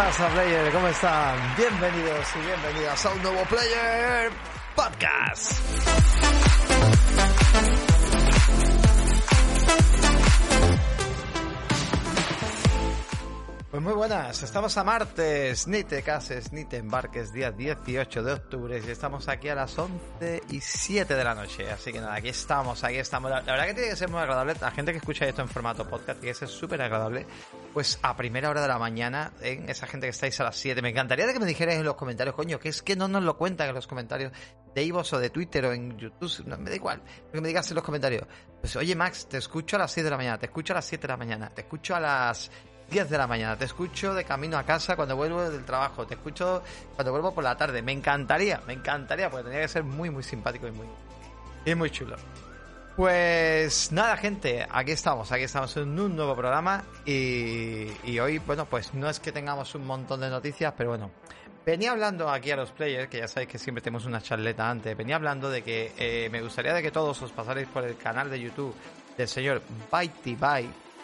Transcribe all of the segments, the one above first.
¿Qué pasa, player? ¿Cómo están? Bienvenidos y bienvenidas a un nuevo Player Podcast. Muy buenas, estamos a martes, ni te cases ni te embarques, día 18 de octubre, y estamos aquí a las 11 y 7 de la noche, así que nada, aquí estamos, aquí estamos. La, la verdad que tiene que ser muy agradable, la gente que escucha esto en formato podcast, tiene que ser súper agradable, pues a primera hora de la mañana, en esa gente que estáis a las 7, me encantaría que me dijerais en los comentarios, coño, que es que no nos lo cuentan en los comentarios de Ivos o de Twitter o en YouTube, no me da igual, que me digas en los comentarios, pues oye Max, te escucho a las 6 de la mañana, te escucho a las 7 de la mañana, te escucho a las 10 de la mañana, te escucho de camino a casa cuando vuelvo del trabajo, te escucho cuando vuelvo por la tarde. Me encantaría, me encantaría, porque tendría que ser muy, muy simpático y muy, y muy chulo. Pues nada, gente, aquí estamos, aquí estamos en un nuevo programa y, hoy, bueno, pues no es que tengamos un montón de noticias, pero bueno, venía hablando aquí a los players, que ya sabéis que siempre tenemos una charleta antes, venía hablando de que eh, me gustaría de que todos os pasarais por el canal de YouTube del señor Byte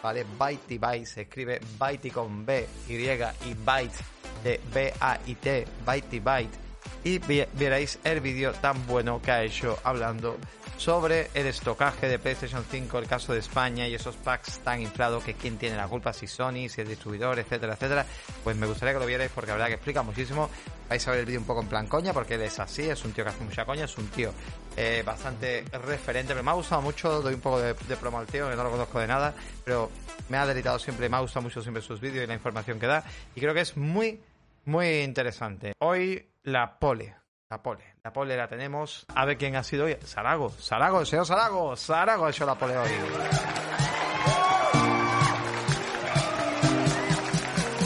¿vale? Byte se escribe Byte con B, Y y Byte de B-A-I-T, Byte Byte. Y veréis el vídeo tan bueno que ha hecho hablando sobre el estocaje de PlayStation 5, el caso de España y esos packs tan inflados que quién tiene la culpa, si Sony, si el distribuidor, etcétera, etcétera. Pues me gustaría que lo vierais porque la verdad que explica muchísimo. Vais a ver el vídeo un poco en plan coña porque él es así, es un tío que hace mucha coña, es un tío eh, bastante referente, pero me ha gustado mucho, doy un poco de, de promo al tío, que no lo conozco de nada, pero me ha deleitado siempre, me ha gustado mucho siempre sus vídeos y la información que da y creo que es muy, muy interesante. Hoy la pole, la pole. La pole la tenemos. A ver quién ha sido hoy. Sarago. Sarago, el señor Sarago. Sarago ha hecho la pole hoy.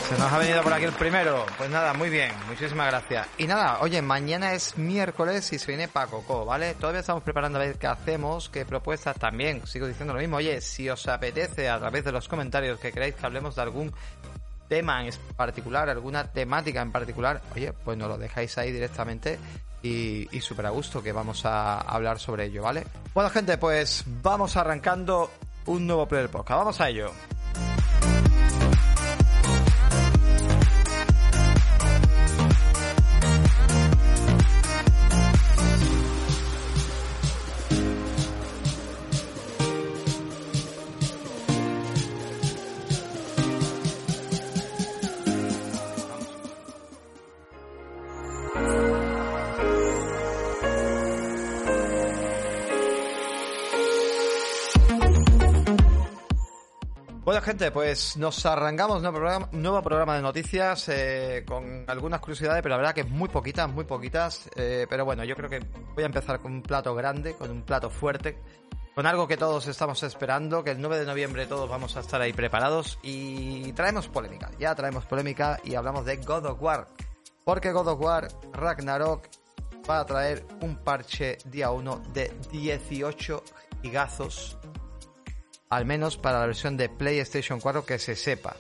Se nos ha venido por aquí el primero. Pues nada, muy bien. Muchísimas gracias. Y nada, oye, mañana es miércoles y se viene Pacoco, ¿vale? Todavía estamos preparando a ver qué hacemos, qué propuestas también. Sigo diciendo lo mismo. Oye, si os apetece a través de los comentarios que queráis que hablemos de algún tema en particular, alguna temática en particular, oye, pues nos lo dejáis ahí directamente y, y súper a gusto que vamos a hablar sobre ello, ¿vale? Bueno, gente, pues vamos arrancando un nuevo Player Podcast. Vamos a ello. Pues nos arrancamos un nuevo programa, nuevo programa de noticias eh, con algunas curiosidades, pero la verdad que muy poquitas, muy poquitas. Eh, pero bueno, yo creo que voy a empezar con un plato grande, con un plato fuerte, con algo que todos estamos esperando, que el 9 de noviembre todos vamos a estar ahí preparados y traemos polémica. Ya traemos polémica y hablamos de God of War. Porque God of War Ragnarok va a traer un parche día 1 de 18 gigazos al menos para la versión de PlayStation 4 que se sepa.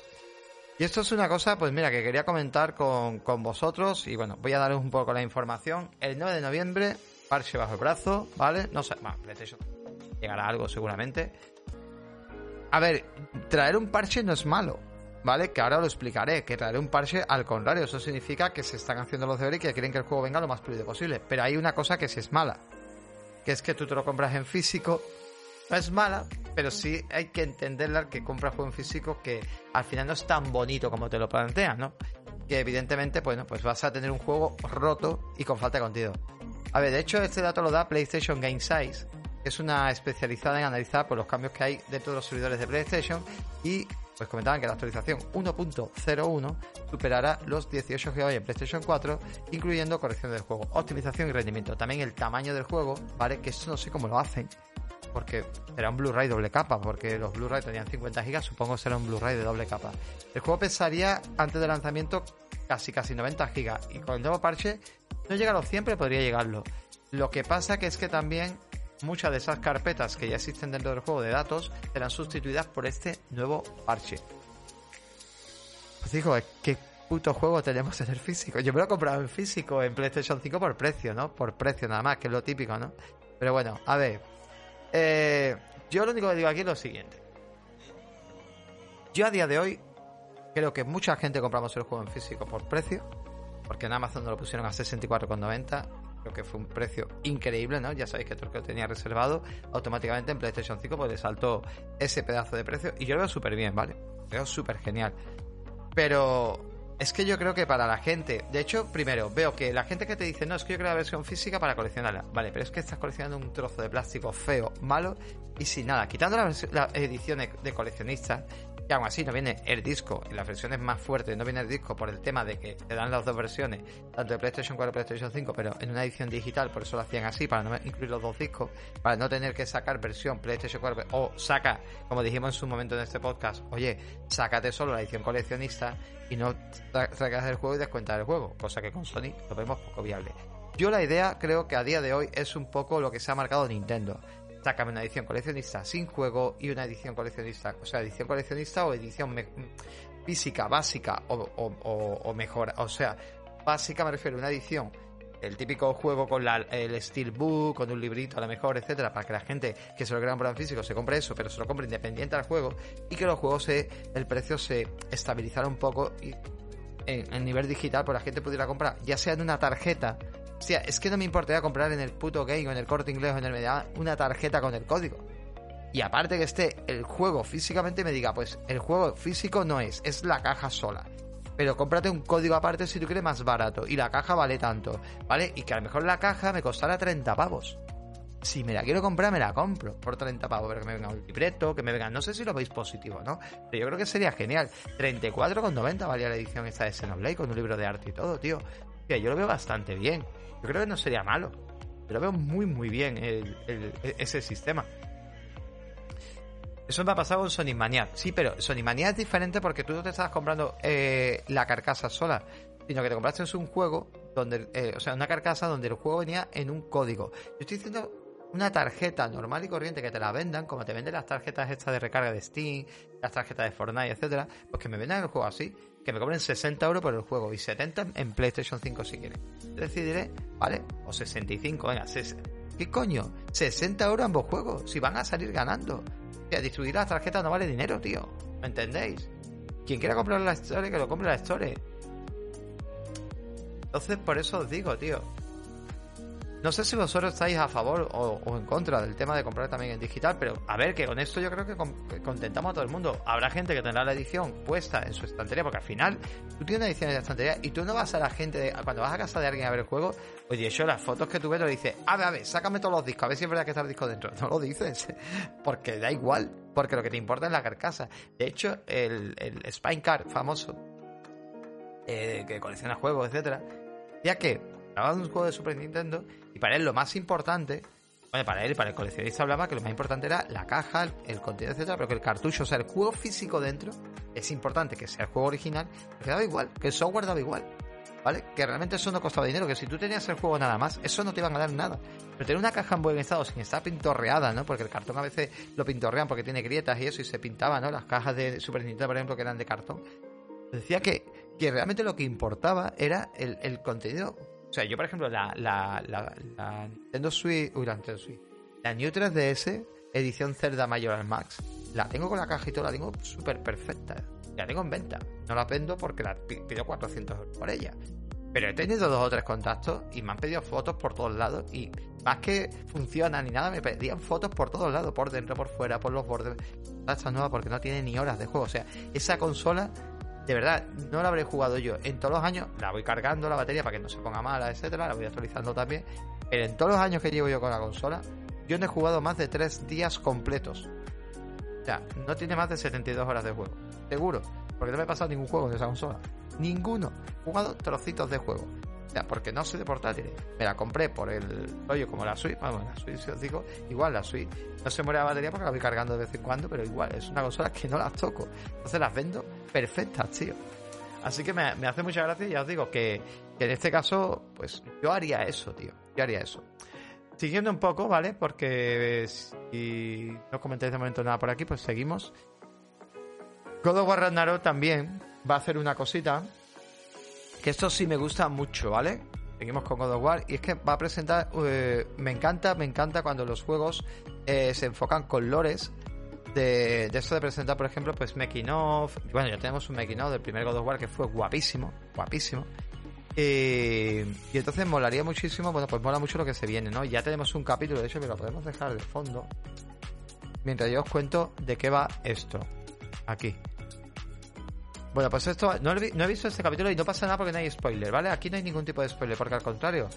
Y esto es una cosa, pues mira, que quería comentar con, con vosotros y bueno, voy a daros un poco la información. El 9 de noviembre, parche bajo el brazo, ¿vale? No sé, bueno, PlayStation llegará algo seguramente. A ver, traer un parche no es malo, ¿vale? Que ahora lo explicaré, que traer un parche al contrario, eso significa que se están haciendo los deberes y que quieren que el juego venga lo más fluido posible. Pero hay una cosa que sí es mala, que es que tú te lo compras en físico, no es mala, pero sí hay que entenderla que compra juego en físico que al final no es tan bonito como te lo plantean, ¿no? Que evidentemente, bueno, pues vas a tener un juego roto y con falta de contenido. A ver, de hecho este dato lo da PlayStation Game Size, que es una especializada en analizar por los cambios que hay dentro de los servidores de PlayStation y pues comentaban que la actualización 1.01 superará los 18 GB en PlayStation 4, incluyendo corrección del juego, optimización y rendimiento. También el tamaño del juego, ¿vale? Que eso no sé cómo lo hacen, porque será un Blu-ray doble capa, porque los Blu-ray tenían 50 gigas, supongo que será un Blu-ray de doble capa. El juego pesaría antes del lanzamiento casi casi 90 gigas y con el nuevo parche no llega a los 100, pero podría llegarlo. Lo que pasa que es que también muchas de esas carpetas que ya existen dentro del juego de datos serán sustituidas por este nuevo parche. Os digo, ¿qué puto juego tenemos en el físico? Yo me lo he comprado en físico en PlayStation 5 por precio, ¿no? Por precio nada más, que es lo típico, ¿no? Pero bueno, a ver, eh, yo lo único que digo aquí es lo siguiente. Yo a día de hoy Creo que mucha gente compramos el juego en físico por precio, porque en Amazon lo pusieron a 64,90. Creo que fue un precio increíble, ¿no? Ya sabéis que todo lo tenía reservado automáticamente en PlayStation 5, pues le saltó ese pedazo de precio. Y yo lo veo súper bien, ¿vale? Lo veo súper genial. Pero es que yo creo que para la gente, de hecho, primero, veo que la gente que te dice, no, es que yo quiero la versión física para coleccionarla. Vale, pero es que estás coleccionando un trozo de plástico feo, malo y sin nada. Quitando las la ediciones de coleccionistas, y aún así no viene el disco, en las versiones más fuertes no viene el disco por el tema de que te dan las dos versiones, tanto de PlayStation 4 y PlayStation 5, pero en una edición digital, por eso lo hacían así, para no incluir los dos discos, para no tener que sacar versión PlayStation 4 o saca, como dijimos en su momento en este podcast, oye, sácate solo la edición coleccionista y no sacas el juego y descuentas el juego, cosa que con Sony lo vemos poco viable. Yo la idea creo que a día de hoy es un poco lo que se ha marcado Nintendo sácame una edición coleccionista sin juego y una edición coleccionista, o sea, edición coleccionista o edición física básica o, mejor, o sea, básica me refiero a una edición el típico juego con la, el steelbook, con un librito a lo mejor, etcétera, para que la gente que se lo crea en físico se compre eso, pero se lo compre independiente al juego y que los juegos se, el precio se estabilizara un poco y en, en nivel digital, pues la gente pudiera comprar, ya sea en una tarjeta Hostia, es que no me importaría comprar en el puto game o en el corte inglés o en el media una tarjeta con el código. Y aparte que esté el juego físicamente me diga, pues el juego físico no es, es la caja sola. Pero cómprate un código aparte si tú quieres más barato. Y la caja vale tanto, ¿vale? Y que a lo mejor la caja me costará 30 pavos. Si me la quiero comprar, me la compro por 30 pavos. Pero que me venga un libreto, que me venga. No sé si lo veis positivo, ¿no? Pero yo creo que sería genial. 34,90 valía la edición esta de Xenoblade con un libro de arte y todo, tío. Que yo lo veo bastante bien. Yo creo que no sería malo. Pero veo muy, muy bien ese sistema. Eso me ha pasado con Sonic Mania. Sí, pero Sonic Mania es diferente porque tú no te estabas comprando eh, la carcasa sola, sino que te compraste un juego donde, eh, o sea, una carcasa donde el juego venía en un código. Yo estoy diciendo una tarjeta normal y corriente que te la vendan, como te venden las tarjetas estas de recarga de Steam, las tarjetas de Fortnite, etcétera, pues que me vendan el juego así que me cobren 60 euros por el juego y 70 en PlayStation 5 si quieren. Decidiré, ¿vale? O 65, venga, ¿qué coño? 60 euros ambos juegos, si van a salir ganando. O sea, distribuir las tarjetas no vale dinero, tío. ¿Me entendéis? Quien quiera comprar la Store, que lo compre la Store. Entonces, por eso os digo, tío. No sé si vosotros estáis a favor o, en contra del tema de comprar también en digital, pero a ver, que con esto yo creo que, contentamos a todo el mundo. Habrá gente que tendrá la edición puesta en su estantería, porque al final tú tienes una edición en la estantería y tú no vas a la gente, cuando vas a casa de alguien a ver el juego, oye, yo las fotos que tú ves lo dices, a ver, a ver, sácame todos los discos, a ver si es que está el disco dentro. No lo dices, porque da igual, porque lo que te importa es la carcasa. De hecho, el, el Spine Card famoso, eh, que colecciona juegos, etcétera, ya que hablaba de un juego de Super Nintendo y para él lo más importante, bueno, para él y para el coleccionista hablaba que lo más importante era la caja, el, contenido, etcétera, pero que el cartucho, o sea, el juego físico dentro, es importante que sea el juego original, que daba igual, que el software daba igual. ¿Vale? Que realmente eso no costaba dinero, que si tú tenías el juego nada más, eso no te iban a dar nada. Pero tener una caja en buen estado, sin estar pintorreada, ¿no? Porque el cartón a veces lo pintorrean porque tiene grietas y eso, y se pintaba, ¿no? Las cajas de Super Nintendo, por ejemplo, que eran de cartón. Decía que, que realmente lo que importaba era el, el contenido o sea, yo, por ejemplo, la, la, la, Nintendo Switch. Uy, la Nintendo Switch. La New 3DS, edición Zelda Major Max. La tengo con la caja y todo, la tengo súper perfecta. La tengo en venta. No la vendo porque la pido 400 euros por ella. Pero he tenido dos o tres contactos y me han pedido fotos por todos lados. Y más que funciona ni nada, me pedían fotos por todos lados, por dentro, por fuera, por los bordes. Esta nueva porque no tiene ni horas de juego. O sea, esa consola de verdad, no la habré jugado yo. En todos los años la voy cargando la batería para que no se ponga mala, etcétera, la voy actualizando también. Pero en todos los años que llevo yo con la consola, yo no he jugado más de tres días completos. O sea, no tiene más de 72 horas de juego. Seguro. Porque no me he pasado ningún juego de esa consola. Ninguno. He jugado trocitos de juego. Porque no soy de portátiles. Me la compré por el rollo como la Switch. Bueno, la Switch, si os digo, igual la Switch no se muere la batería porque la voy cargando de vez en cuando, pero igual, es una consola que no las toco. Entonces las vendo perfectas, tío. Así que me, hace mucha gracia y ya os digo que, que, en este caso, pues yo haría eso, tío. Yo haría eso. Siguiendo un poco, ¿vale? Porque si no comentáis de momento nada por aquí, pues seguimos. God of War Ragnarok también va a hacer una cosita que esto sí me gusta mucho, ¿vale? Seguimos con God of War y es que va a presentar, eh, me encanta, me encanta cuando los juegos eh, se enfocan con lores de, de eso de presentar, por ejemplo, pues making. Bueno, ya tenemos un making del primer God of War que fue guapísimo, guapísimo. y entonces molaría muchísimo, bueno, pues mola mucho lo que se viene, ¿no? Ya tenemos un capítulo, de hecho, que lo podemos dejar de fondo. Mientras yo os cuento de qué va esto. Aquí. Bueno, pues esto, no, he visto este capítulo y no pasa nada porque no hay spoiler, ¿vale? Aquí no hay ningún tipo de spoiler, porque al contrario,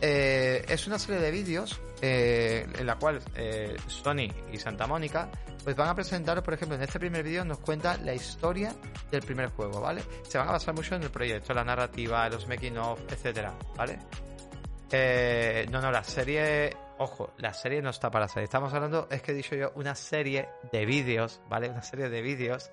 eh, es una serie de vídeos eh, en la cual eh, Sony y Santa Mónica pues van a presentar, por ejemplo, en este primer vídeo nos cuenta la historia del primer juego, ¿vale? Se van a basar mucho en el proyecto, la narrativa, los making of, etcétera, ¿vale? no, no, la serie, ojo, la serie no está para salir. Estamos hablando, es que he dicho yo, una serie de vídeos, ¿vale? Una serie de vídeos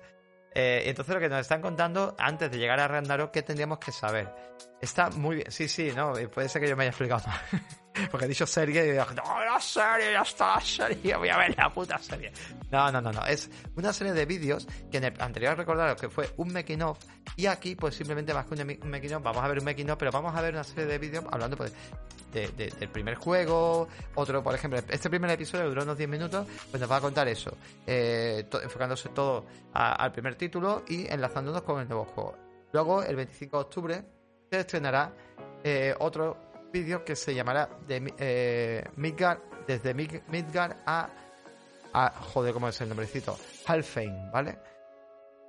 eh, entonces lo que nos están contando antes de llegar a Ragnarok, ¿qué tendríamos que saber? Está muy bien. Sí, sí, no, puede ser que yo me haya explicado mal. Porque he dicho serie y digo, no, la serie, ya está la serie, voy a ver la puta serie. No, no, no, no. Es una serie de vídeos que en el anterior recordaros que fue un making of y aquí pues simplemente más que un making of, vamos a ver un making of, pero vamos a ver una serie de vídeos hablando pues del primer juego, otro, por ejemplo, este primer episodio duró unos 10 minutos, pues nos va a contar eso, eh, enfocándose todo al primer título y enlazándonos con el nuevo juego. Luego, el 25 de octubre, se estrenará eh, otro vídeo que se llamará de, eh, Midgard, desde Midgard a, a, joder, ¿cómo es el nombrecito? Halfheim, ¿vale?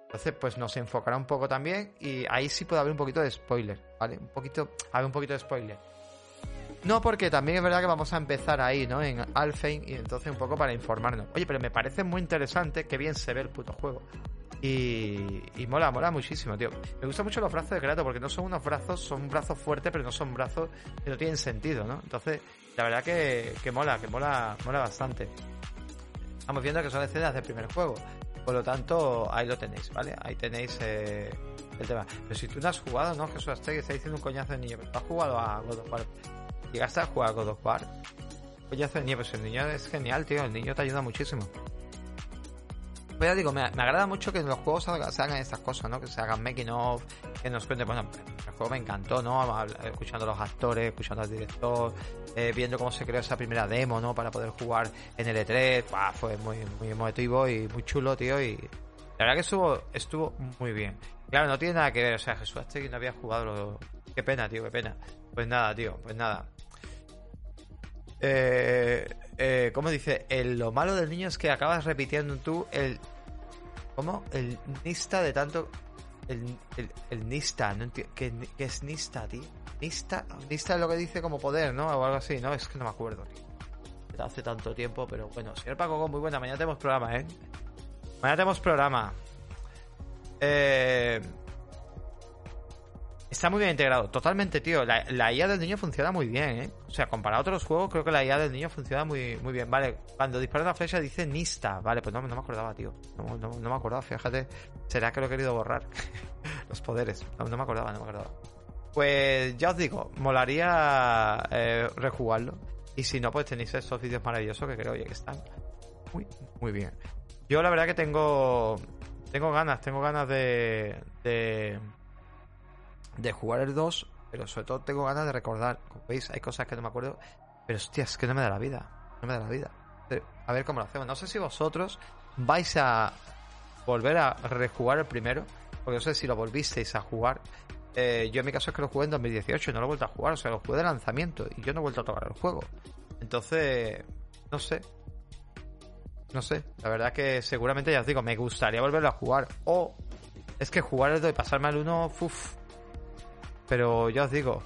Entonces, pues nos enfocará un poco también y ahí sí puede haber un poquito de spoiler, ¿vale? Un poquito, haber un poquito de spoiler. No, porque también es verdad que vamos a empezar ahí, ¿no? En Alfheim y entonces un poco para informarnos. Oye, pero me parece muy interesante que bien se ve el puto juego. Y, mola, mola muchísimo, tío. Me gustan mucho los brazos de Kratos porque no son unos brazos, son brazos fuertes, pero no son brazos que no tienen sentido, ¿no? Entonces, la verdad que, que mola, que mola, mola bastante. Estamos viendo que son escenas del primer juego. Por lo tanto, ahí lo tenéis, ¿vale? Ahí tenéis eh, el tema. Pero si tú no has jugado, ¿no? Jesús que está diciendo un coñazo de niño. Has jugado a God of War. ¿Llegaste a jugar a God of War? Pues ya niño, pues el niño es genial, tío. El niño te ayuda muchísimo. Pues ya digo, me, agrada mucho que en los juegos se hagan estas cosas, ¿no? Que se hagan making of, que nos cuenten, bueno, el juego me encantó, ¿no? Escuchando a los actores, escuchando al director, eh, viendo cómo se creó esa primera demo, ¿no? Para poder jugar en el E3, fue muy, muy emotivo y muy chulo, tío, y la verdad que estuvo, estuvo muy bien. Claro, no tiene nada que ver, o sea, Jesús que no había jugado, qué pena, tío, qué pena. Pues nada, tío, pues nada. Eh, eh, ¿Cómo dice? lo malo del niño es que acabas repitiendo tú el. ¿Cómo? El nista de tanto. El, el, nista, no entiendo. ¿Qué, es nista, tío? Nista, nista es lo que dice como poder, ¿no? O algo así, ¿no? Es que no me acuerdo. Hace tanto tiempo, pero bueno. Señor Paco, muy buena. Mañana tenemos programa, ¿eh? Mañana tenemos programa. Eh. Está muy bien integrado, totalmente, tío. La, IA del niño funciona muy bien, ¿eh? O sea, comparado a otros juegos, creo que la IA del niño funciona muy, muy bien. Vale, cuando dispara una flecha dice Nista. Vale, pues no, no me acordaba, tío. No, no, me acordaba, fíjate. Será que lo he querido borrar. Los poderes. No, me acordaba, no me acordaba. Pues ya os digo, molaría eh, rejugarlo. Y si no, pues tenéis estos vídeos maravillosos que creo oye, que están muy, muy bien. Yo la verdad que tengo. Tengo ganas, tengo ganas de de jugar el 2, pero sobre todo tengo ganas de recordar. Como veis, hay cosas que no me acuerdo, pero hostia, es que no me da la vida. No me da la vida. A ver cómo lo hacemos. No sé si vosotros vais a volver a rejugar el primero, porque no sé si lo volvisteis a jugar. Eh, yo en mi caso es que lo jugué en 2018 y no lo he vuelto a jugar, o sea, lo jugué de lanzamiento y yo no he vuelto a tocar el juego. Entonces, no sé. No sé, la verdad que seguramente ya os digo, me gustaría volverlo a jugar. O es que jugar el 2 y pasarme al 1, uff, pero ya os digo,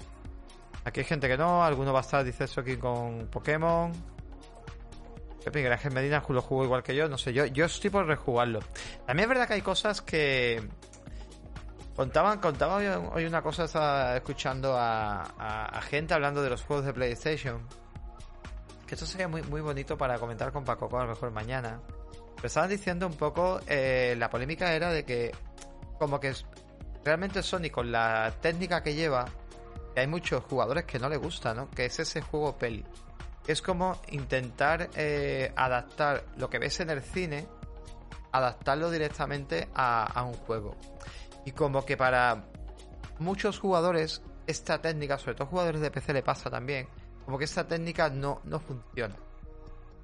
aquí hay gente que no, alguno va a estar, dice eso aquí con Pokémon. Miguel Ángel Medina lo jugó igual que yo, no sé, yo, yo estoy por rejugarlo. También es verdad que hay cosas que. Contaban, contaba hoy una cosa, estaba escuchando a, gente hablando de los juegos de PlayStation. Que esto sería muy, muy bonito para comentar con Paco, a lo mejor mañana. Pero estaban diciendo un poco, eh, la polémica era de que como que realmente Sony con la técnica que lleva, hay muchos jugadores que no le gusta, ¿no? Que es ese juego peli. Es como intentar eh, adaptar lo que ves en el cine, adaptarlo directamente a, un juego. Y como que para muchos jugadores esta técnica, sobre todo jugadores de PC le pasa también, como que esta técnica no, no funciona.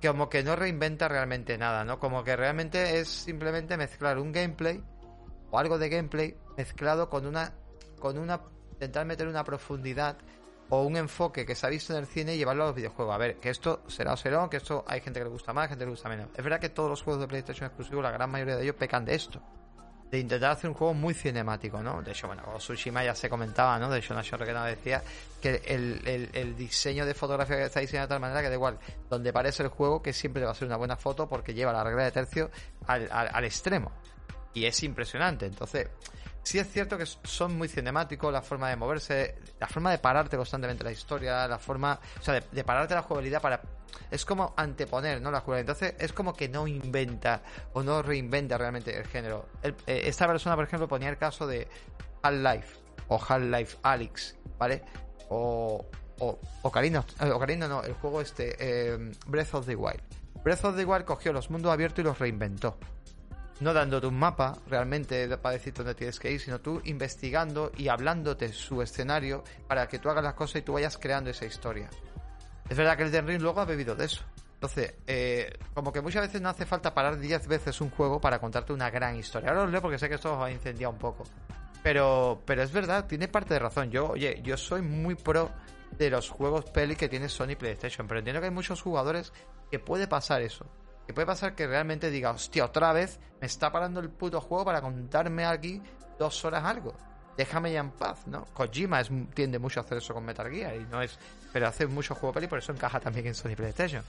como que no reinventa realmente nada, ¿no? Como que realmente es simplemente mezclar un gameplay o algo de gameplay mezclado con una con una intentar meter una profundidad o un enfoque que se ha visto en el cine y llevarlo a los videojuegos. A ver, que esto será o será, que esto hay gente que le gusta más, gente que le gusta menos. Es verdad que todos los juegos de PlayStation exclusivos, la gran mayoría de ellos pecan de esto. De intentar hacer un juego muy cinemático, ¿no? De hecho, bueno, Tsushima ya se comentaba, ¿no? De hecho, Nation que decía que el, el, diseño de fotografía que está diseñado de tal manera que da igual donde parece el juego, que siempre va a ser una buena foto porque lleva la regla de tercio al, al, al extremo. Y es impresionante. Entonces, Sí es cierto que son muy cinemáticos, la forma de moverse, la forma de pararte constantemente la historia, la forma, o sea, de, pararte la jugabilidad para... Es como anteponer, ¿no? La jugabilidad. Entonces es como que no inventa o no reinventa realmente el género. Eh, esta persona, por ejemplo, ponía el caso de Half-Life o Half-Life Alyx, ¿vale? O, o Ocarina, eh, Ocarina no, el juego este, eh, Breath of the Wild. Breath of the Wild cogió los mundos abiertos y los reinventó no dándote un mapa realmente para decir dónde tienes que ir, sino tú investigando y hablándote su escenario para que tú hagas las cosas y tú vayas creando esa historia. Es verdad que el Den Ring luego ha bebido de eso. Entonces, eh, como que muchas veces no hace falta parar 10 veces un juego para contarte una gran historia. Ahora os leo porque sé que esto os ha incendiado un poco. Pero, pero es verdad, tiene parte de razón. Yo, oye, yo soy muy pro de los juegos peli que tiene Sony PlayStation, pero entiendo que hay muchos jugadores que puede pasar eso que puede pasar que realmente diga, hostia, otra vez me está parando el puto juego para contarme aquí dos horas algo. Déjame ya en paz, ¿no? Kojima tiende mucho a hacer eso con Metal Gear y no es. Pero hace mucho juego peli, por eso encaja también en Sony PlayStation.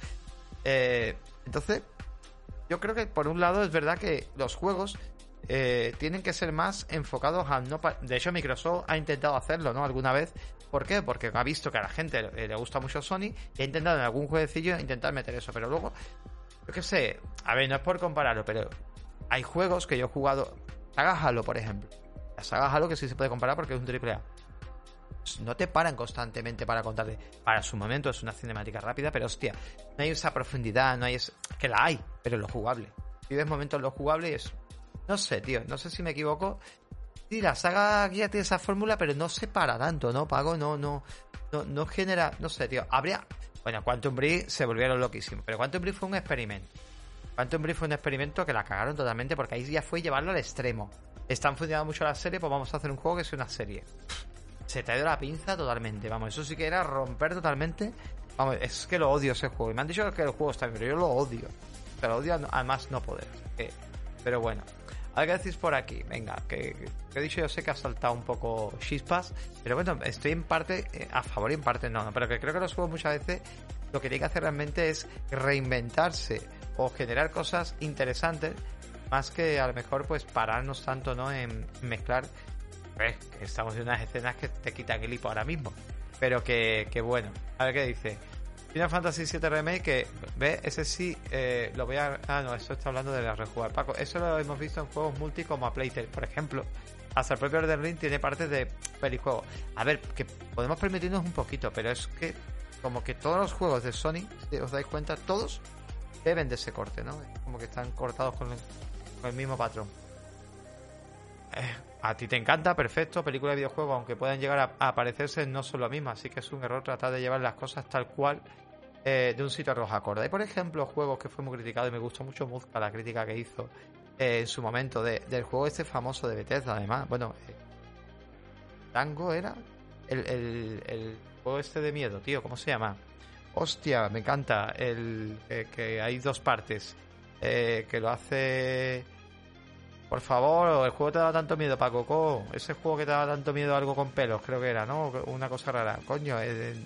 Eh, entonces, yo creo que por un lado es verdad que los juegos eh, tienen que ser más enfocados a no. De hecho, Microsoft ha intentado hacerlo, ¿no? Alguna vez. ¿Por qué? Porque ha visto que a la gente le, gusta mucho Sony y ha intentado en algún jueguecillo intentar meter eso. Pero luego yo qué sé, a ver, no es por compararlo, pero hay juegos que yo he jugado. Saga Halo, por ejemplo. La saga Halo que sí se puede comparar porque es un triple A. No te paran constantemente para contarte. Para su momento es una cinemática rápida, pero hostia, no hay esa profundidad, no hay esa... Que la hay, pero lo jugable. Vives momentos en lo jugable y es. No sé, tío, no sé si me equivoco. Sí, la saga guía tiene esa fórmula, pero no se para tanto, ¿no? Pago, no, no, no, no genera. No sé, tío. Habría. Bueno, Quantum Break se volvieron loquísimos, pero Quantum Break fue un experimento. Quantum Break fue un experimento que la cagaron totalmente porque ahí ya fue llevarlo al extremo. Están funcionando mucho la serie, pues vamos a hacer un juego que sea una serie. Se te ha ido la pinza totalmente, vamos, eso sí que era romper totalmente. Vamos, es que lo odio ese juego. Y me han dicho que el juego está bien, pero yo lo odio. Pero lo odio además no poder. pero bueno. A ver qué decís por aquí. Venga, que, he dicho, yo sé que ha saltado un poco chispas, pero bueno, estoy en parte eh, a favor y en parte no, Pero que creo que los juegos muchas veces lo que tienen que hacer realmente es reinventarse o generar cosas interesantes, más que a lo mejor pues pararnos tanto no en mezclar. que estamos en unas escenas que te quitan el hipo ahora mismo. Pero que, que bueno, a ver qué dice. Final Fantasy VII Remake, que, ve, ese sí, eh, lo voy a... Ah, no, eso está hablando de la rejugar. Paco, eso lo hemos visto en juegos multi como a Playtale, por ejemplo. Hasta el propio Elden Ring tiene partes de pelijuego. A ver, que podemos permitirnos un poquito, pero es que como que todos los juegos de Sony, si os dais cuenta, todos deben de ese corte, ¿no? Como que están cortados con el, mismo patrón. Eh, a ti te encanta, perfecto, película de videojuego, aunque puedan llegar a, aparecerse, no son lo mismo, así que es un error tratar de llevar las cosas tal cual eh, de un sitio a los acordes. Hay, por ejemplo, juegos que fue muy criticado y me gustó mucho Muzka, la crítica que hizo eh, en su momento del juego este famoso de Bethesda, además. Bueno, eh, Tango era el, el, juego este de miedo, tío, ¿cómo se llama? Hostia, me encanta el que hay dos partes, que lo hace por favor, el juego te da tanto miedo, Paco Coco. Ese juego que te da tanto miedo algo con pelos, creo que era, ¿no? Una cosa rara. Coño, es...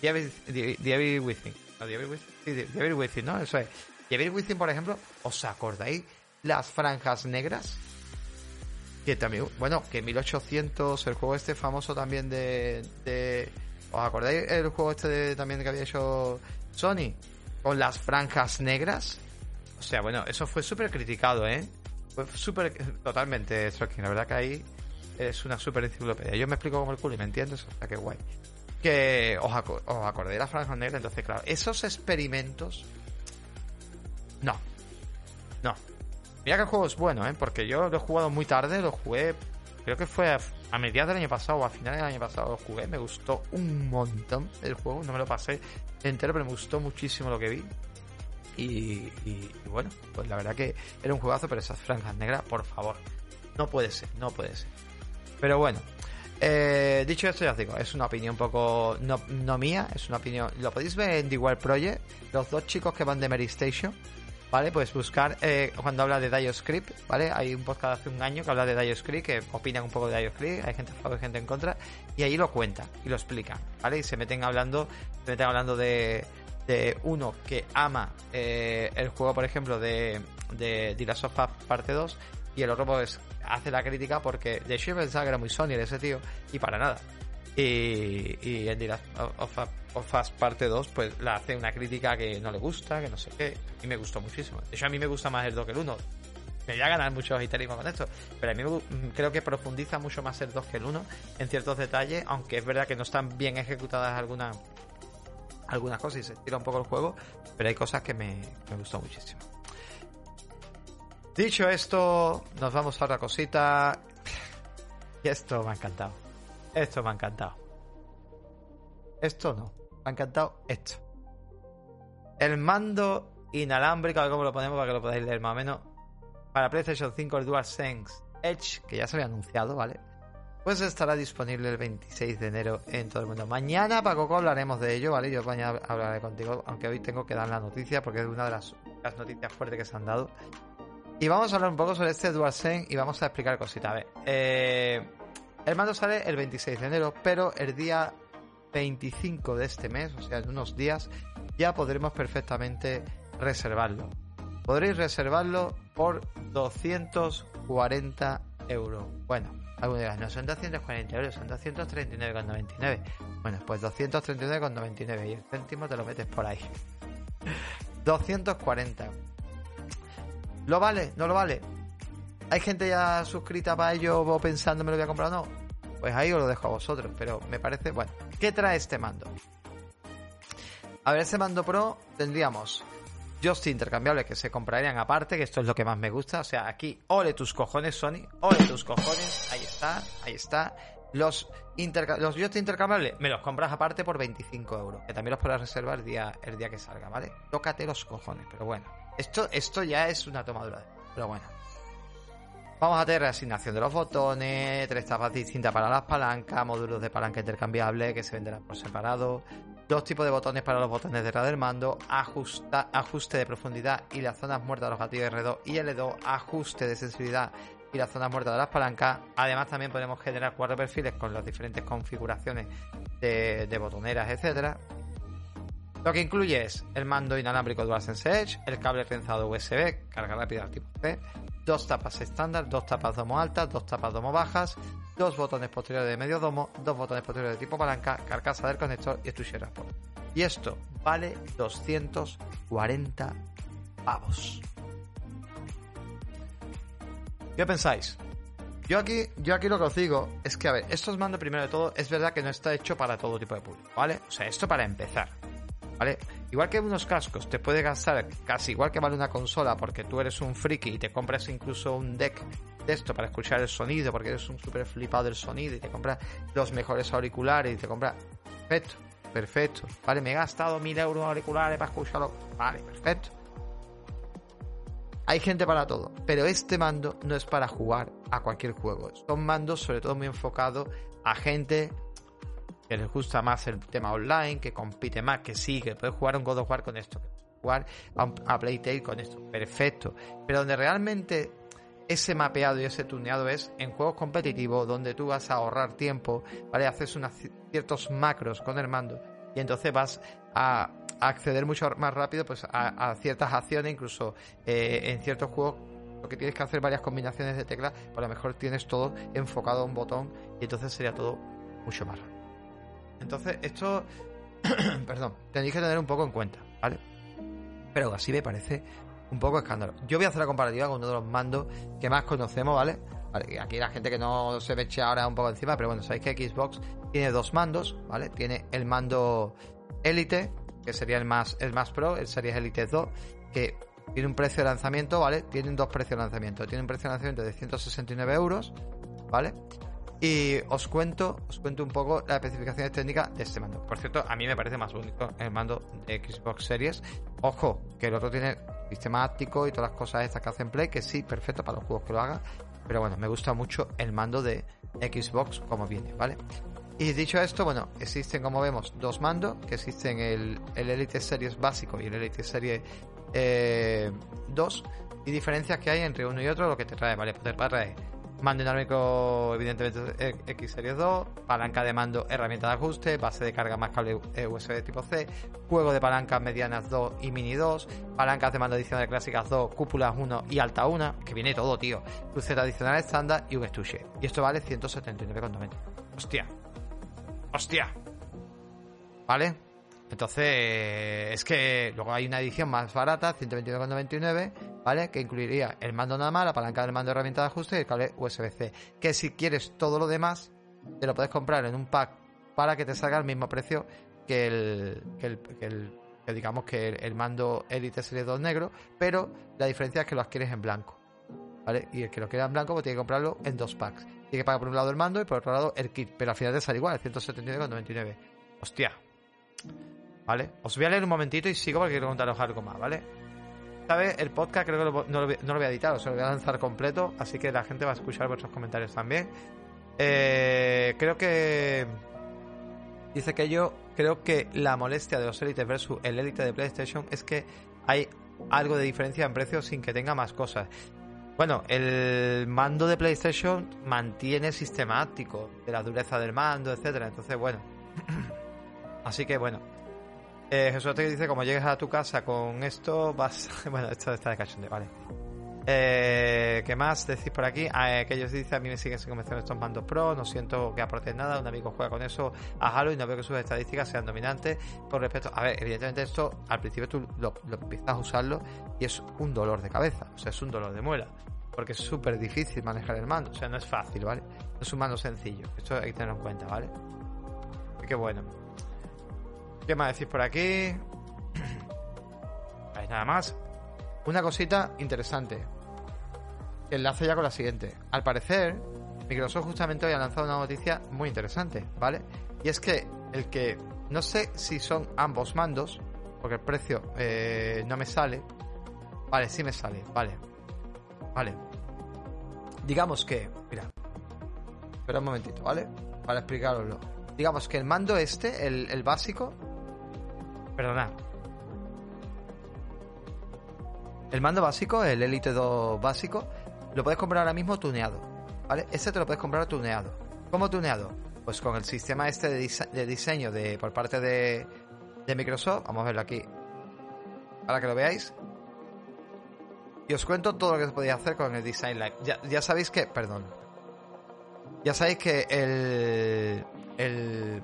Diablo Within. ¿No, Diablo Within? Within, ¿no? Eso es. Diablo Within, por ejemplo, ¿os acordáis las franjas negras? Que también, bueno, que 1800, el juego este famoso también de, de ¿Os acordáis el juego este de, también que había hecho Sony? Con las franjas negras. O sea, bueno, eso fue súper criticado, ¿eh? Fue súper... Totalmente, Stroking. La verdad que ahí es una súper enciclopedia. Yo me explico como el culo y me entiendes. O sea, qué guay. Que os, os acordé de la franja negra, entonces, claro, esos experimentos... No. No. Mira que el juego es bueno, ¿eh? Porque yo lo he jugado muy tarde, lo jugué creo que fue a, mediados del año pasado o a finales del año pasado lo jugué, me gustó un montón el juego, no me lo pasé entero, pero me gustó muchísimo lo que vi. Y, bueno, pues la verdad que era un juegazo, pero esas franjas negras, por favor, no puede ser, no puede ser. Pero bueno, eh, dicho esto, ya os digo, es una opinión un poco no, no, mía, es una opinión. Lo podéis ver en The Wild Project, los dos chicos que van de Mary Station, ¿vale? Pues buscar eh, cuando habla de DioScript, ¿vale? Hay un podcast hace un año que habla de DioScript, que opinan un poco de DioScript, hay gente a favor y gente en contra, y ahí lo cuentan y lo explican, ¿vale? Y se meten hablando, se meten hablando de, de uno que ama eh, el juego, por ejemplo, de, de The Last of Us parte 2, y el otro pues hace la crítica porque de hecho yo pensaba era muy Sony ese tío, y para nada. Y, y en The Last of, of Us parte 2, pues la hace una crítica que no le gusta, que no sé qué, y me gustó muchísimo. De hecho, a mí me gusta más el 2 que el 1. Me voy a ganar muchos histéricos con esto, pero a mí mm, creo que profundiza mucho más el 2 que el 1 en ciertos detalles, aunque es verdad que no están bien ejecutadas algunas algunas cosas y se tira un poco el juego, pero hay cosas que me, me gustó muchísimo. Dicho esto, nos vamos a otra cosita. Y esto me ha encantado. Esto me ha encantado. Esto no. Me ha encantado esto. El mando inalámbrico, a ver cómo lo ponemos para que lo podáis leer más o menos. Para PlayStation 5, el DualSense Edge, que ya se había anunciado, ¿vale? Pues estará disponible el 26 de enero en todo el mundo. Mañana, Paco, hablaremos de ello, ¿vale? Yo mañana hablaré contigo, aunque hoy tengo que dar la noticia porque es una de las, noticias fuertes que se han dado. Y vamos a hablar un poco sobre este DualSense y vamos a explicar cositas. A ver, eh, el mando sale el 26 de enero, pero el día 25 de este mes, o sea, en unos días, ya podremos perfectamente reservarlo. Podréis reservarlo por 240 euros. Bueno, algunos dirán, no son 240 euros, son 239,99. Bueno, pues 239,99 y el céntimo te lo metes por ahí. 240 ¿Lo vale? ¿No lo vale? ¿Hay gente ya suscrita para ello o pensando me lo voy a comprar o no? Pues ahí os lo dejo a vosotros, pero me parece, bueno, ¿qué trae este mando? A ver, ese mando Pro tendríamos joystick intercambiables que se comprarían aparte, que esto es lo que más me gusta. O sea, aquí, ole tus cojones, Sony, ole tus cojones, ahí está, ahí está. Los, los joystick intercambiables me los compras aparte por 25 euros, que también los podrás reservar el día, el día que salga, ¿vale? Tócate los cojones, pero bueno. Esto, esto ya es una tomadura. Pero bueno. Vamos a tener reasignación de los botones, tres tapas distintas para las palancas, módulos de palanca intercambiable que se venderán por separado, dos tipos de botones para los botones de del mando, ajusta, ajuste de profundidad y las zonas muertas de los gatillos R2 y L2, ajuste de sensibilidad y las zonas muertas de las palancas. Además también podemos generar cuatro perfiles con las diferentes configuraciones de, de botoneras, etcétera. Lo que incluye es el mando inalámbrico DualSense Edge, el cable trenzado USB, carga rápida tipo C, dos tapas estándar, dos tapas domo altas, dos tapas domo bajas, dos botones posteriores de medio domo, dos botones posteriores de tipo palanca, carcasa del conector y estuche Y esto vale 240 pavos. ¿Qué pensáis? Yo aquí, yo aquí lo que os digo es que, a ver, estos mandos primero de todo, es verdad que no está hecho para todo tipo de público, ¿vale? O sea, esto para empezar. ¿Vale? Igual que unos cascos te puede gastar casi igual que vale una consola porque tú eres un friki y te compras incluso un deck de esto para escuchar el sonido porque eres un súper flipado del sonido y te compras los mejores auriculares y te compras... Perfecto, perfecto. Vale, me he gastado mil euros auriculares para escucharlo. Vale, perfecto. Hay gente para todo, pero este mando no es para jugar a cualquier juego. Son mandos sobre todo muy enfocados a gente que les gusta más el tema online, que compite más, que sí, que puede jugar un God of War con esto, que jugar a, Playtale con esto, perfecto. Pero donde realmente ese mapeado y ese tuneado es en juegos competitivos donde tú vas a ahorrar tiempo, ¿vale? Haces unos ciertos macros con el mando y entonces vas a, acceder mucho más rápido pues a, ciertas acciones, incluso eh, en ciertos juegos lo que tienes que hacer varias combinaciones de teclas, pues a lo mejor tienes todo enfocado a un botón y entonces sería todo mucho más rápido. Entonces, esto, perdón, tenéis que tener un poco en cuenta, ¿vale? Pero así me parece un poco escándalo. Yo voy a hacer la comparativa con uno de los mandos que más conocemos, ¿vale? aquí la gente que no se me eche ahora un poco encima, pero bueno, sabéis que Xbox tiene dos mandos, ¿vale? Tiene el mando Elite, que sería el más, el más pro, el Series Elite 2, que tiene un precio de lanzamiento, ¿vale? Tienen dos precios de lanzamiento. Tiene un precio de lanzamiento de 169 euros, ¿vale? Y os cuento, os cuento un poco las especificaciones técnicas de este mando. Por cierto, a mí me parece más bonito el mando de Xbox Series. Ojo, que el otro tiene sistema áptico y todas las cosas estas que hacen Play, que sí, perfecto para los juegos que lo haga. Pero bueno, me gusta mucho el mando de Xbox como viene, ¿vale? Y dicho esto, bueno, existen como vemos dos mandos, que existen el, el Elite Series básico y el Elite Series 2, eh, y diferencias que hay entre uno y otro, lo que te trae, ¿vale? Poder traer mando inalámbrico, evidentemente X Series 2, palanca de mando, herramienta de ajuste, base de carga más cable USB tipo C, juego de palancas medianas 2 y mini 2, palancas de mando adicional clásicas 2, cúpulas 1 y alta 1, que viene todo, tío, cruceta adicional estándar y un estuche. Y esto vale 179,90. Hostia. Hostia. ¿Vale? Entonces, es que luego hay una edición más barata, 129,99, ¿vale? Que incluiría el mando nada más, la palanca del mando de herramienta de ajuste y el cable USB-C. Que si quieres todo lo demás, te lo puedes comprar en un pack para que te salga el mismo precio que el, que el, que digamos que el, mando Elite Series 2 negro, pero la diferencia es que lo adquieres en blanco. ¿Vale? Y el que lo quiera en blanco, pues tiene que comprarlo en dos packs. Tiene que pagar por un lado el mando y por otro lado el kit, pero al final te sale igual, 179,99. Hostia. ¿Vale? Os voy a leer un momentito y sigo porque quiero contaros algo más, ¿vale? ¿Sabes? El podcast creo que no, lo, voy a editar, o sea, lo voy a lanzar completo, así que la gente va a escuchar vuestros comentarios también. Eh, creo que... Dice que yo creo que la molestia de los Elite versus el Elite de PlayStation es que hay algo de diferencia en precio sin que tenga más cosas. Bueno, el mando de PlayStation mantiene sistemático de la dureza del mando, etcétera. Entonces, bueno. Así que bueno, eh, Jesús te dice, como llegues a tu casa con esto, vas... bueno, esto está de cachonde, vale. Eh, ¿Qué más decís por aquí? Ah, eh, que ellos dicen, a mí me siguen sin convencer estos mandos pro, no siento que aporten nada, un amigo juega con eso a Halo y no veo que sus estadísticas sean dominantes con respecto... A ver, evidentemente esto, al principio tú lo, empiezas a usarlo y es un dolor de cabeza, o sea, es un dolor de muela, porque es súper difícil manejar el mando, o sea, no es fácil, ¿vale? No es un mando sencillo, esto hay que tenerlo en cuenta, ¿vale? Qué bueno. ¿Qué más decís por aquí? Hay nada más. Una cosita interesante. Enlace ya con la siguiente. Al parecer, Microsoft justamente hoy ha lanzado una noticia muy interesante, ¿vale? Y es que el que no sé si son ambos mandos, porque el precio eh, no me sale. Vale, sí me sale, vale. Vale. Digamos que, mira. Espera un momentito, ¿vale? Para explicaroslo. Digamos que el mando este, el básico, Perdona. El mando básico, el Elite 2 básico, lo puedes comprar ahora mismo tuneado. ¿Vale? Este te lo puedes comprar tuneado. ¿Cómo tuneado? Pues con el sistema este de, diseño de, por parte de, de Microsoft. Vamos a verlo aquí. Para que lo veáis. Y os cuento todo lo que podía hacer con el Design Live. Ya, sabéis que. Perdón. Ya sabéis que el. El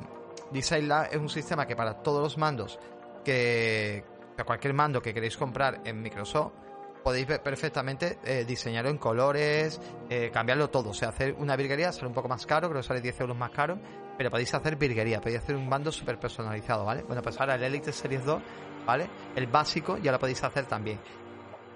Design Lab es un sistema que para todos los mandos que cualquier mando que queréis comprar en Microsoft podéis perfectamente eh, diseñarlo en colores, eh, cambiarlo todo. O sea, hacer una virguería sale un poco más caro, creo que sale 10 euros más caro, pero podéis hacer virguería, podéis hacer un mando súper personalizado, ¿vale? Bueno, pues ahora el Elite Series 2, ¿vale? El básico ya lo podéis hacer también.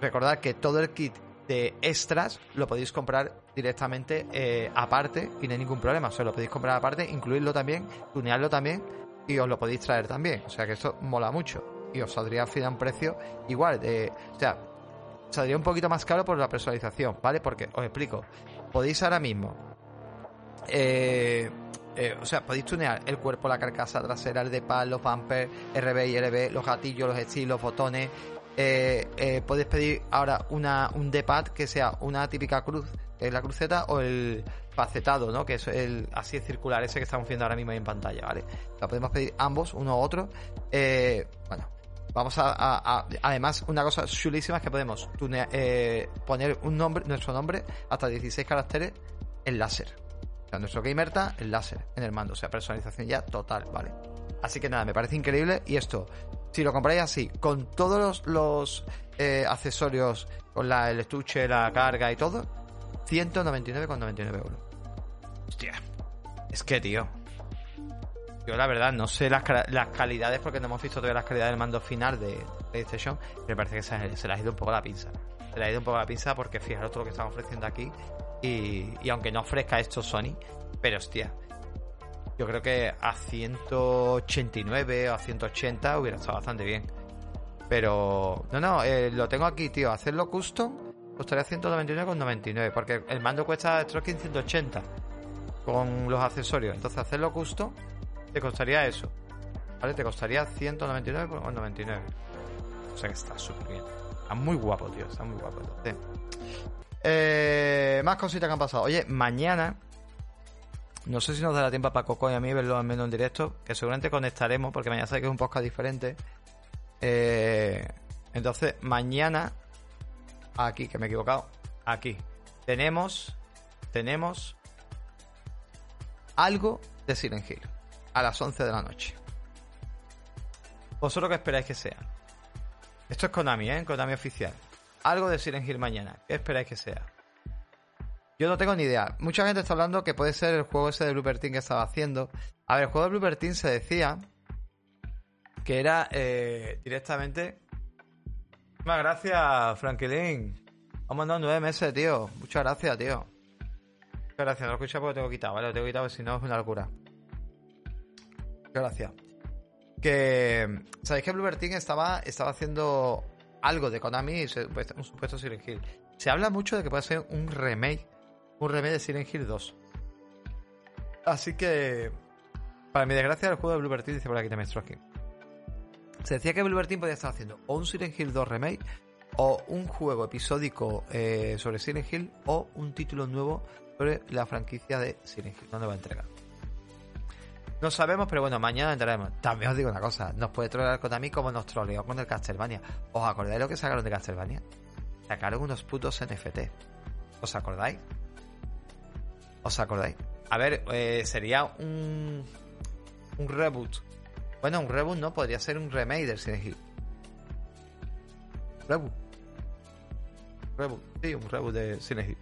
Recordad que todo el kit de extras lo podéis comprar directamente eh, aparte y no hay ningún problema. O sea, lo podéis comprar aparte, incluirlo también, tunearlo también y os lo podéis traer también. O sea que esto mola mucho. Y os saldría al final un precio igual. O sea, saldría un poquito más caro por la personalización, ¿vale? Porque os explico. Podéis ahora mismo. Eh, eh, o sea, podéis tunear el cuerpo, la carcasa trasera, el de pal, los bumpers, RB y LB, los gatillos, los estilos, botones. Eh, podéis pedir ahora una, un D-pad que sea una típica cruz, la cruceta, o el, facetado, ¿no? Que es el así circular, ese que estamos viendo ahora mismo en pantalla, ¿vale? Lo podemos pedir ambos, uno u otro. Eh, bueno, vamos a, Además, una cosa chulísima es que podemos eh, poner un nombre, nuestro nombre, hasta 16 caracteres en láser. O sea, nuestro gamerta en láser, en el mando. O sea, personalización ya total, ¿vale? Así que nada, me parece increíble. Y esto, si lo compráis así, con todos los, eh, accesorios, con la, el estuche, la carga y todo, 199,99 euros. Hostia. Es que, tío. Yo la verdad no sé las, calidades porque no hemos visto todavía las calidades del mando final de PlayStation. Me parece que se, se ha ido un poco la pinza. Se le ha ido un poco la pinza porque fijaros todo lo que están ofreciendo aquí. Y, y aunque no ofrezca esto Sony, pero hostia, yo creo que a 189 o a 180 hubiera estado bastante bien. Pero, no, no, eh, lo tengo aquí, tío. Hacerlo custom costaría 199,99. Porque el mando cuesta Stroking 180 con los accesorios. Entonces, hacerlo custom te costaría eso. ¿Vale? Te costaría 199,99. O sea que está súper bien. Está muy guapo, tío. Está muy guapo. Eh, más cositas que han pasado. Oye, mañana no sé si nos dará tiempo para Coco y a mí verlo al menos en directo, que seguramente conectaremos, porque mañana sabe que es un podcast diferente. Eh, entonces, mañana, aquí, que me he equivocado, aquí, tenemos, tenemos algo de Silent Hill a las 11 de la noche. ¿Vosotros qué esperáis que sea? Esto es Konami, ¿eh? Konami oficial. Algo de Silent Hill mañana. ¿Qué esperáis que sea? Yo no tengo ni idea. Mucha gente está hablando que puede ser el juego ese de Blooper que estaba haciendo. A ver, el juego de Blooper se decía que era eh, directamente. Muchas gracias, Franklin. Ha mandado nueve meses, tío. Muchas gracias, tío. Muchas gracias. No lo escuché porque lo tengo quitado, ¿vale? Lo tengo quitado, si no es una locura. Muchas gracias. Que. ¿Sabéis que Team estaba, estaba haciendo algo de Konami y pues, un supuesto Silent Hill? Se habla mucho de que puede ser un remake un remake de Silent Hill 2. Así que, para mi desgracia, el juego de Bloober Team dice por aquí también Stroking. Se decía que Team podía estar haciendo o un Silent Hill 2 remake, o un juego episódico eh, sobre Silent Hill, o un título nuevo sobre la franquicia de Silent Hill. ¿Dónde va a entregar? No sabemos, pero bueno, mañana entraremos. También os digo una cosa, nos puede trolear mí como nos troleó con el Castlevania. ¿Os acordáis lo que sacaron de Castlevania? Sacaron unos putos NFT. ¿Os acordáis? ¿Os acordáis? A ver, eh, sería un, un reboot. Bueno, un reboot no, podría ser un remake del Silent Hill. Reboot. Reboot, sí, un reboot de Silent Hill.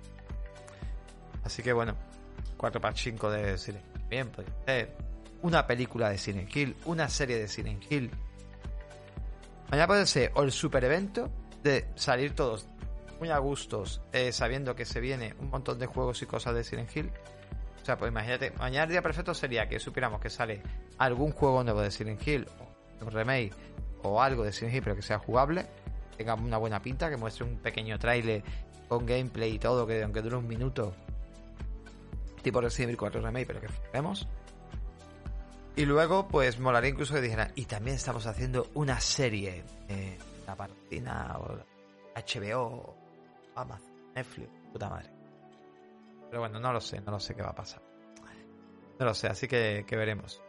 Así que bueno, 4 para 5 de Silent Hill. Bien, podría ser una película de Silent Hill, una serie de Silent Hill. Mañana puede ser o el super evento de salir todos muy a gustos, eh, sabiendo que se viene un montón de juegos y cosas de Silent Hill. O sea, pues imagínate, mañana el día perfecto sería que supiéramos que sale algún juego nuevo de Silent Hill, un remake, o algo de Silent Hill, pero que sea jugable, tenga una buena pinta, que muestre un pequeño trailer con gameplay y todo, que aunque dure un minuto, tipo Resident Evil 4 Remake, pero que vemos. Y luego, pues molaría incluso que dijeran, y también estamos haciendo una serie, eh, la partida o HBO Amazon, Netflix, puta madre. Pero bueno, no lo sé, no lo sé qué va a pasar. No lo sé, así que, veremos.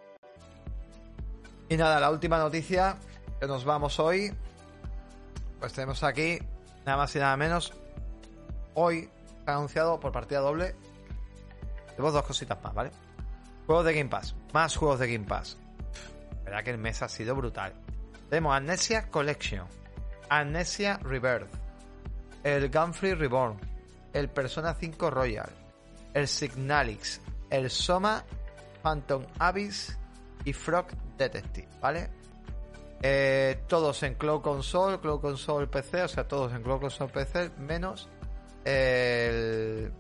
Y nada, la última noticia que nos vamos hoy. Pues tenemos aquí, nada más y nada menos. Hoy anunciado por partida doble. Tenemos dos cositas más, ¿vale? Juegos de Game Pass. Más juegos de Game Pass. Verdad que el mes ha sido brutal. Tenemos Amnesia Collection. Amnesia Rebirth el Gunfree Reborn, el Persona 5 Royal, el Signalix, el Soma, Phantom Abyss y Frog Detective, ¿vale? Eh, todos en Cloud Console, Cloud Console PC, o sea, todos en Cloud Console PC, menos el,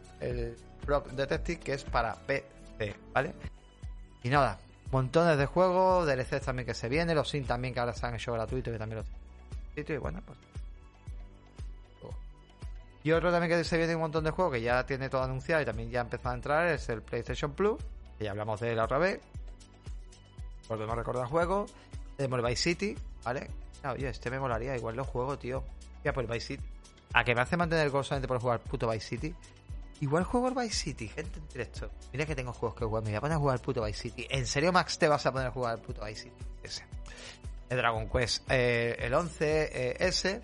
Frog Detective que es para PC, ¿vale? Y nada, montones de juegos, DLCs también que se vienen, los SIN también que ahora se han hecho gratuitos que también los y bueno, pues y otro también que se viene un montón de juegos que ya tiene todo anunciado y también ya ha empezado a entrar es el PlayStation Plus, que ya hablamos de él otra vez. Volvemos a recordar juegos. Tenemos el Vice City, ¿vale? oye, este me molaría, igual lo juego, tío. Ya, pues el Vice City. A que me hace mantener gol solamente por jugar puto Vice City. Igual juego el Vice City, gente entre esto. Mira que tengo juegos que jugar, me voy a poner a jugar puto Vice City. ¿En serio, Max, te vas a poner a jugar puto Vice City? Ese. El Dragon Quest, eh, el 11S. Eh,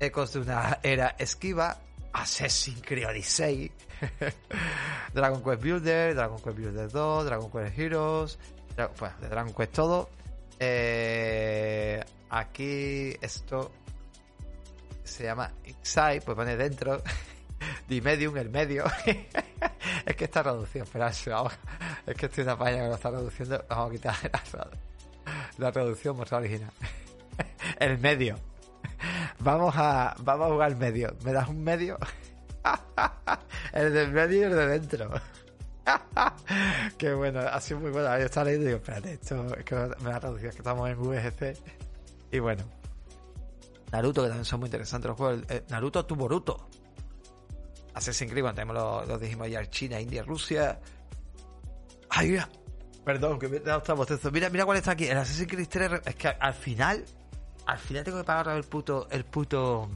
Ecos de una era esquiva, Assassin's Creed Odyssey, Dragon Quest Builder, Dragon Quest Builder 2, Dragon Quest Heroes, bueno, de Dragon Quest todo. Eh, aquí esto se llama Inside, pues pone dentro. Di Medium, el medio. es que está reducido, espera, es que estoy una paña que lo está reduciendo. Vamos a quitar la, la traducción más original. el medio. Vamos a, vamos a jugar medio. ¿Me das un medio? el de medio y el de dentro. Qué bueno, ha sido muy bueno. Yo estaba leyendo y digo, espérate, esto es que me ha traducido, es que estamos en VGC. Y bueno. Naruto, que también son muy interesantes los juegos. Eh, Naruto tu Boruto. Assassin's Creed, bueno, también lo, lo dijimos ya, China, India, Rusia. Ay, mira. Perdón, que me he dado. Mira, mira cuál está aquí. El Assassin's Creed 3. Es que al final. Al final tengo que pagar el puto. El puto.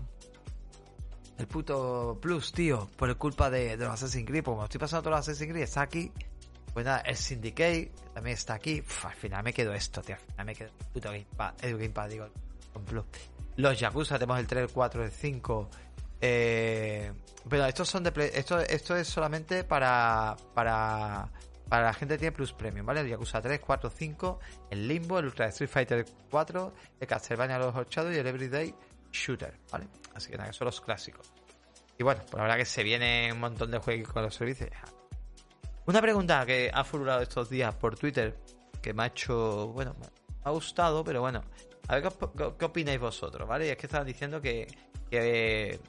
El puto Plus, tío. Por culpa de, los Assassin's Creed. Como estoy pasando todos los Assassin's Creed, está aquí. Pues nada, el Syndicate también está aquí. al final me quedo esto, tío. Al final me quedo el puto Gamepad. El Gamepad, digo. Con Plus. Los Yakuza, tenemos el 3, el 4, el 5. Eh, pero estos son de play, esto, esto es solamente para, para, para la gente que tiene Plus Premium, ¿vale? El Yakuza 3, 4, 5, el Limbo, el Ultra Street Fighter 4, el Castlevania Los Horchados y el Everyday Shooter, ¿vale? Así que nada, son los clásicos. Y bueno, por la verdad que se viene un montón de juegos con los servicios. Una pregunta que ha furulado estos días por Twitter, que me ha hecho, bueno, me ha gustado, pero bueno, a ver qué, opináis vosotros, ¿vale? Y es que estaban diciendo que, que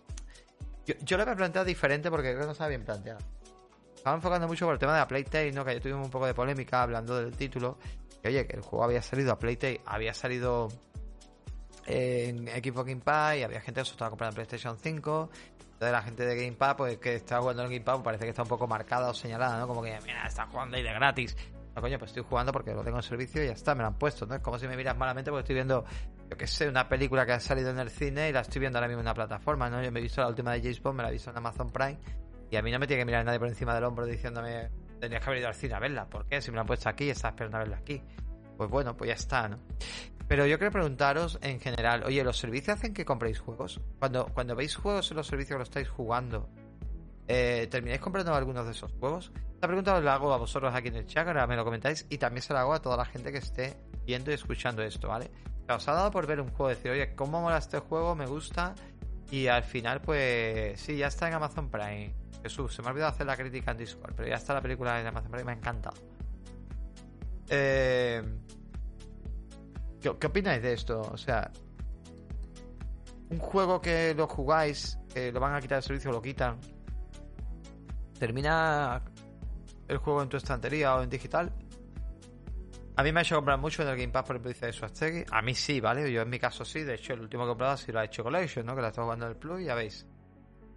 yo, lo he planteado diferente porque creo que no estaba bien planteado. Estaba enfocando mucho por el tema de la Playtale, ¿no? Que yo tuvimos un poco de polémica hablando del título. Que oye, que el juego había salido a Playtale, había salido en Xbox Game Pass y había gente que se estaba comprando PlayStation 5. Entonces la gente de Game Pass, pues que está jugando en Game Pass, parece que está un poco marcada o señalada, ¿no? Como que, mira, está jugando ahí de gratis. No, coño, pues estoy jugando porque lo tengo en servicio y ya está, me lo han puesto, ¿no? Es como si me miras malamente porque estoy viendo yo que sé, una película que ha salido en el cine y la estoy viendo ahora mismo en una plataforma, ¿no? Yo me he visto la última de James Bond, me la he visto en Amazon Prime y a mí no me tiene que mirar nadie por encima del hombro diciéndome, tendrías que haber ido al cine a verla, ¿por qué? Si me la han puesto aquí estás esperando a verla aquí. Pues bueno, pues ya está, ¿no? Pero yo quiero preguntaros en general, oye, ¿los servicios hacen que compréis juegos? Cuando, cuando veis juegos en los servicios que lo estáis jugando, eh, ¿termináis comprando algunos de esos juegos? Esta pregunta os la hago a vosotros aquí en el chat, ahora me lo comentáis, y también se la hago a toda la gente que esté viendo y escuchando esto, ¿vale? os ha dado por ver un juego, decir, oye, ¿cómo mola este juego? Me gusta. Y al final, pues sí, ya está en Amazon Prime. Jesús, se me ha olvidado hacer la crítica en Discord, pero ya está la película en Amazon Prime, me ha encantado. Eh, ¿qué, opináis de esto? O sea, un juego que lo jugáis, que lo van a quitar del servicio, lo quitan. Termina el juego en tu estantería o en digital a mí me ha hecho comprar mucho en el Game Pass por el precio de Swastegui. A mí sí, ¿vale? Yo en mi caso sí. De hecho, el último que he comprado sí lo ha hecho Collection, ¿no? Que la estoy jugando en el Plus, ya veis.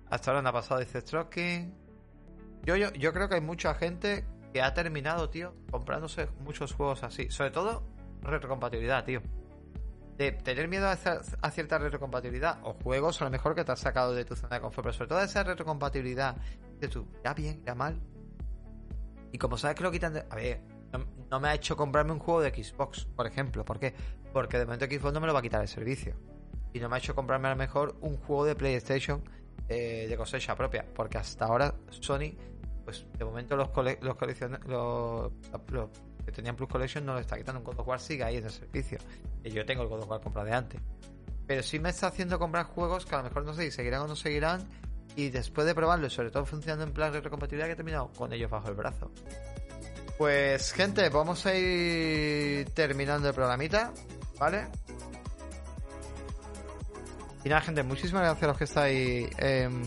Hasta ahora no ha pasado, dice Stroking. Yo, yo, yo creo que hay mucha gente que ha terminado, tío, comprándose muchos juegos así. Sobre todo, retrocompatibilidad, tío. De tener miedo a, cierta retrocompatibilidad o juegos a lo mejor que te has sacado de tu zona de confort, pero sobre todo esa retrocompatibilidad de tú, ya bien, ya mal. Y como sabes que lo quitan de... A ver, no, me ha hecho comprarme un juego de Xbox, por ejemplo. ¿Por qué? Porque de momento Xbox no me lo va a quitar el servicio. Y no me ha hecho comprarme a lo mejor un juego de PlayStation eh, de cosecha propia. Porque hasta ahora Sony, pues de momento los, los, los, que tenían Plus Collection no lo está quitando. Un God of War sigue ahí en el servicio. Y yo tengo el God of War comprado de antes. Pero sí me está haciendo comprar juegos que a lo mejor no sé si seguirán o no seguirán. Y después de probarlo, sobre todo funcionando en plan de recompatibilidad, que he terminado con ellos bajo el brazo. Pues gente, vamos a ir terminando el programita, ¿vale? Y nada, gente, muchísimas gracias a los que estáis en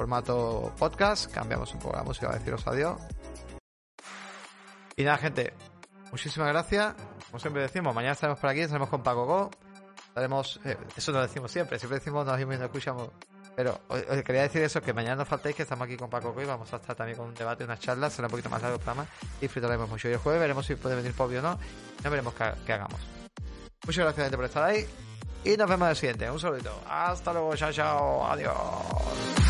formato podcast. Cambiamos un poco la música a deciros adiós. Y nada, gente, muchísimas gracias. Como siempre decimos, mañana estaremos por aquí, estaremos con Paco Go. Estaremos, eh, eso lo decimos siempre, siempre decimos nos escuchamos pero os, quería decir eso, que mañana no faltéis, que estamos aquí con Paco y vamos a estar también con un debate, unas charlas, será un poquito más largo el programa, disfrutaremos mucho. Y el jueves veremos si puede venir Pobio o no, ya veremos qué, hagamos. Muchas gracias gente por estar ahí y nos vemos en el siguiente. Un saludito. Hasta luego, chao, chao, adiós.